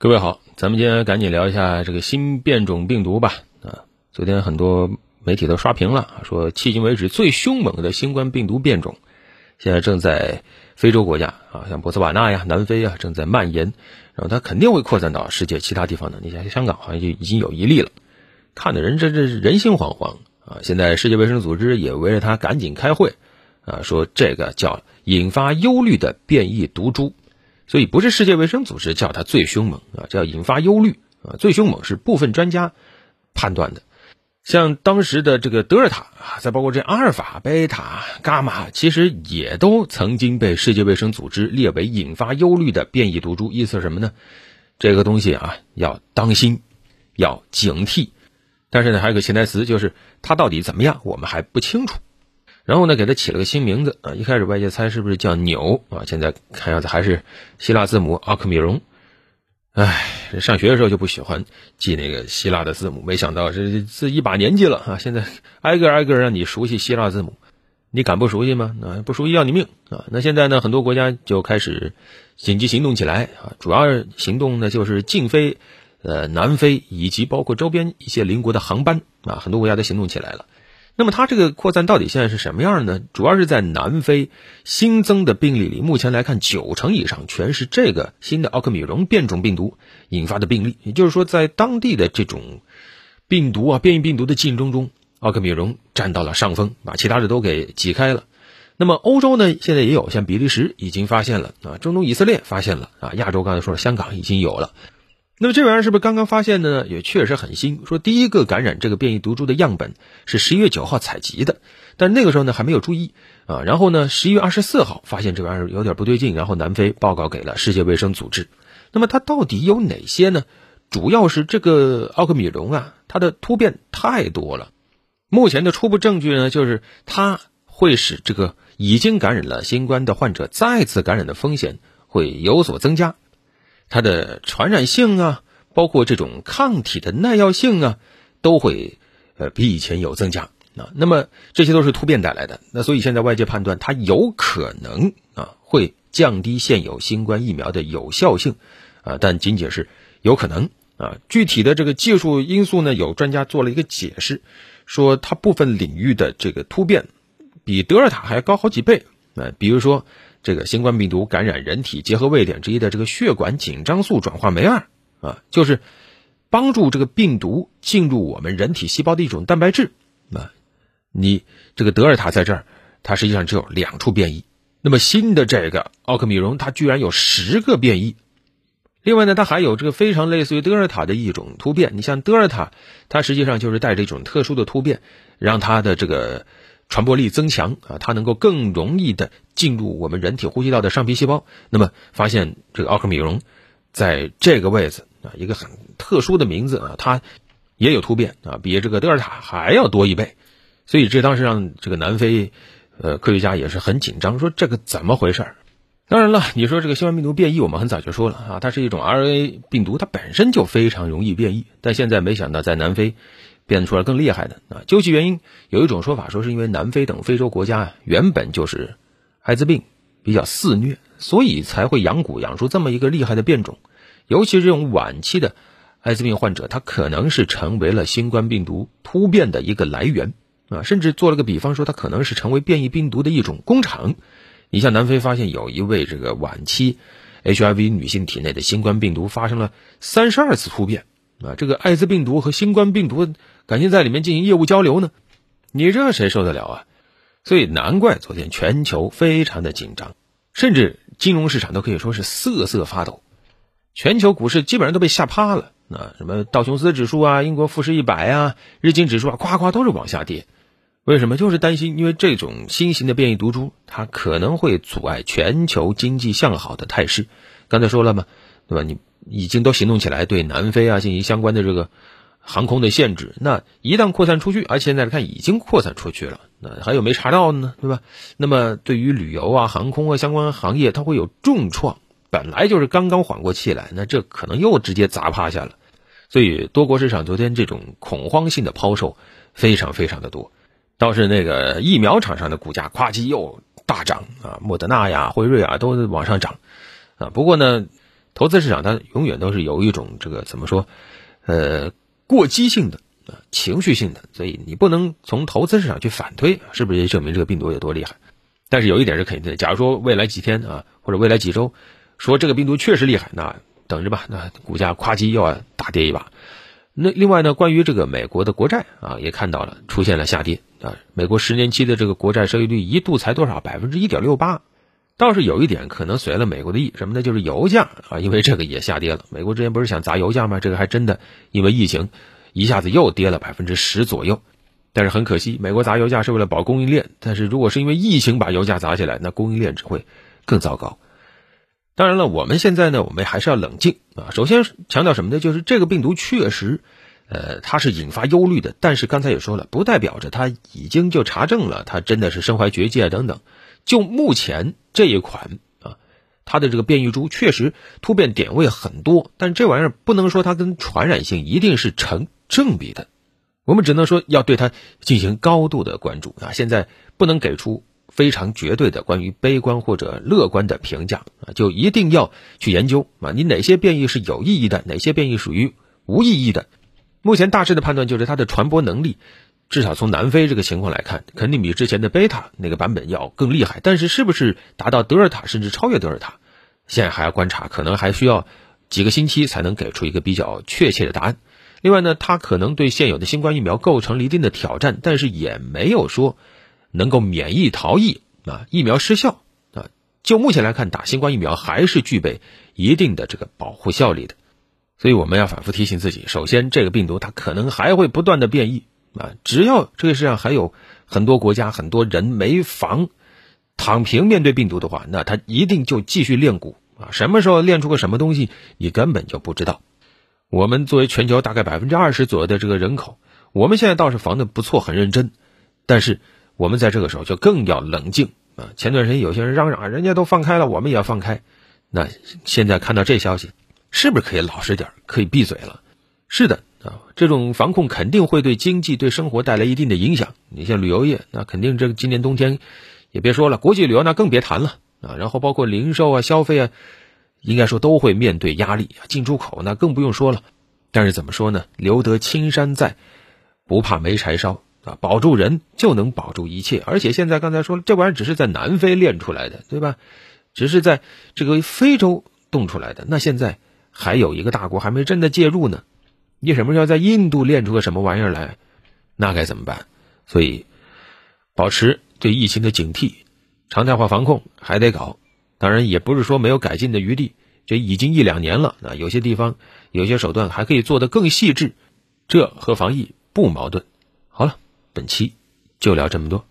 各位好，咱们今天赶紧聊一下这个新变种病毒吧。啊，昨天很多媒体都刷屏了，说迄今为止最凶猛的新冠病毒变种，现在正在非洲国家啊，像博茨瓦纳呀、南非啊正在蔓延，然后它肯定会扩散到世界其他地方的。你像香港好像就已经有一例了，看的人这这人心惶惶啊。现在世界卫生组织也围着它赶紧开会啊，说这个叫引发忧虑的变异毒株。所以不是世界卫生组织叫它最凶猛啊，叫引发忧虑啊。最凶猛是部分专家判断的，像当时的这个德尔塔啊，再包括这阿尔法、贝塔、伽马，其实也都曾经被世界卫生组织列为引发忧虑的变异毒株。意思是什么呢？这个东西啊要当心，要警惕。但是呢，还有个潜台词，就是它到底怎么样，我们还不清楚。然后呢，给它起了个新名字啊！一开始外界猜是不是叫纽啊？现在看样子还是希腊字母奥克米戎。唉，上学的时候就不喜欢记那个希腊的字母，没想到这这一把年纪了啊，现在挨个挨个让你熟悉希腊字母，你敢不熟悉吗？啊，不熟悉要你命啊！那现在呢，很多国家就开始紧急行动起来啊，主要行动呢就是禁飞呃南非以及包括周边一些邻国的航班啊，很多国家都行动起来了。那么它这个扩散到底现在是什么样呢？主要是在南非新增的病例里，目前来看九成以上全是这个新的奥克米戎变种病毒引发的病例。也就是说，在当地的这种病毒啊变异病毒的竞争中，奥克米戎占到了上风，把其他的都给挤开了。那么欧洲呢，现在也有，像比利时已经发现了啊，中东以色列发现了啊，亚洲刚才说了，香港已经有了。那么这玩意儿是不是刚刚发现的呢？也确实很新。说第一个感染这个变异毒株的样本是十一月九号采集的，但那个时候呢还没有注意啊。然后呢，十一月二十四号发现这玩意儿有点不对劲，然后南非报告给了世界卫生组织。那么它到底有哪些呢？主要是这个奥克米戎啊，它的突变太多了。目前的初步证据呢，就是它会使这个已经感染了新冠的患者再次感染的风险会有所增加。它的传染性啊，包括这种抗体的耐药性啊，都会呃比以前有增加啊。那么这些都是突变带来的。那所以现在外界判断它有可能啊会降低现有新冠疫苗的有效性啊，但仅仅是有可能啊。具体的这个技术因素呢，有专家做了一个解释，说它部分领域的这个突变比德尔塔还高好几倍啊。比如说。这个新冠病毒感染人体结合位点之一的这个血管紧张素转化酶二啊，就是帮助这个病毒进入我们人体细胞的一种蛋白质啊。你这个德尔塔在这儿，它实际上只有两处变异。那么新的这个奥克米戎，它居然有十个变异。另外呢，它还有这个非常类似于德尔塔的一种突变。你像德尔塔，它实际上就是带着一种特殊的突变，让它的这个。传播力增强啊，它能够更容易的进入我们人体呼吸道的上皮细胞。那么发现这个奥克米戎在这个位置啊，一个很特殊的名字啊，它也有突变啊，比这个德尔塔还要多一倍。所以这当时让这个南非呃科学家也是很紧张，说这个怎么回事？当然了，你说这个新冠病毒变异，我们很早就说了啊，它是一种 RNA 病毒，它本身就非常容易变异。但现在没想到在南非。变出来更厉害的啊！究其原因，有一种说法说是因为南非等非洲国家原本就是艾滋病比较肆虐，所以才会养蛊养出这么一个厉害的变种。尤其是这种晚期的艾滋病患者，他可能是成为了新冠病毒突变的一个来源啊！甚至做了个比方说，他可能是成为变异病毒的一种工厂。你像南非发现有一位这个晚期 HIV 女性体内的新冠病毒发生了三十二次突变。啊，这个艾滋病毒和新冠病毒感情在里面进行业务交流呢，你这谁受得了啊？所以难怪昨天全球非常的紧张，甚至金融市场都可以说是瑟瑟发抖，全球股市基本上都被吓趴了。啊，什么道琼斯指数啊、英国富时一百啊、日经指数啊，夸夸都是往下跌。为什么？就是担心，因为这种新型的变异毒株，它可能会阻碍全球经济向好的态势。刚才说了嘛，对吧？你。已经都行动起来，对南非啊进行相关的这个航空的限制。那一旦扩散出去，而现在看已经扩散出去了，那还有没查到的呢？对吧？那么对于旅游啊、航空啊相关行业，它会有重创。本来就是刚刚缓过气来，那这可能又直接砸趴下了。所以多国市场昨天这种恐慌性的抛售非常非常的多。倒是那个疫苗厂商的股价咵叽又大涨啊，莫德纳呀、辉瑞啊都往上涨啊。不过呢。投资市场它永远都是有一种这个怎么说，呃，过激性的啊，情绪性的，所以你不能从投资市场去反推是不是也证明这个病毒有多厉害。但是有一点是肯定的，假如说未来几天啊，或者未来几周，说这个病毒确实厉害，那等着吧，那股价夸叽又要大跌一把。那另外呢，关于这个美国的国债啊，也看到了出现了下跌啊。美国十年期的这个国债收益率一度才多少？百分之一点六八。倒是有一点可能随了美国的意，什么呢？就是油价啊，因为这个也下跌了。美国之前不是想砸油价吗？这个还真的因为疫情一下子又跌了百分之十左右。但是很可惜，美国砸油价是为了保供应链，但是如果是因为疫情把油价砸起来，那供应链只会更糟糕。当然了，我们现在呢，我们还是要冷静啊。首先强调什么呢？就是这个病毒确实，呃，它是引发忧虑的。但是刚才也说了，不代表着它已经就查证了，它真的是身怀绝技啊等等。就目前这一款啊，它的这个变异株确实突变点位很多，但这玩意儿不能说它跟传染性一定是成正比的。我们只能说要对它进行高度的关注啊。现在不能给出。非常绝对的关于悲观或者乐观的评价啊，就一定要去研究啊，你哪些变异是有意义的，哪些变异属于无意义的。目前大致的判断就是它的传播能力，至少从南非这个情况来看，肯定比之前的贝塔那个版本要更厉害。但是是不是达到德尔塔甚至超越德尔塔，现在还要观察，可能还需要几个星期才能给出一个比较确切的答案。另外呢，它可能对现有的新冠疫苗构成了一定的挑战，但是也没有说。能够免疫逃逸啊，疫苗失效啊，就目前来看，打新冠疫苗还是具备一定的这个保护效力的，所以我们要反复提醒自己，首先这个病毒它可能还会不断的变异啊，只要这个世界上还有很多国家很多人没防躺平面对病毒的话，那他一定就继续练蛊啊，什么时候练出个什么东西，你根本就不知道。我们作为全球大概百分之二十左右的这个人口，我们现在倒是防的不错，很认真，但是。我们在这个时候就更要冷静啊！前段时间有些人嚷嚷，人家都放开了，我们也要放开。那现在看到这消息，是不是可以老实点，可以闭嘴了？是的啊，这种防控肯定会对经济、对生活带来一定的影响。你像旅游业，那肯定这个今年冬天也别说了，国际旅游那更别谈了啊。然后包括零售啊、消费啊，应该说都会面对压力。进出口那更不用说了。但是怎么说呢？留得青山在，不怕没柴烧。啊，保住人就能保住一切，而且现在刚才说了，这玩意儿只是在南非练出来的，对吧？只是在这个非洲冻出来的。那现在还有一个大国还没真的介入呢，你什么时候在印度练出个什么玩意儿来？那该怎么办？所以，保持对疫情的警惕，常态化防控还得搞。当然，也不是说没有改进的余地，这已经一两年了啊，有些地方有些手段还可以做得更细致，这和防疫不矛盾。好了。本期就聊这么多。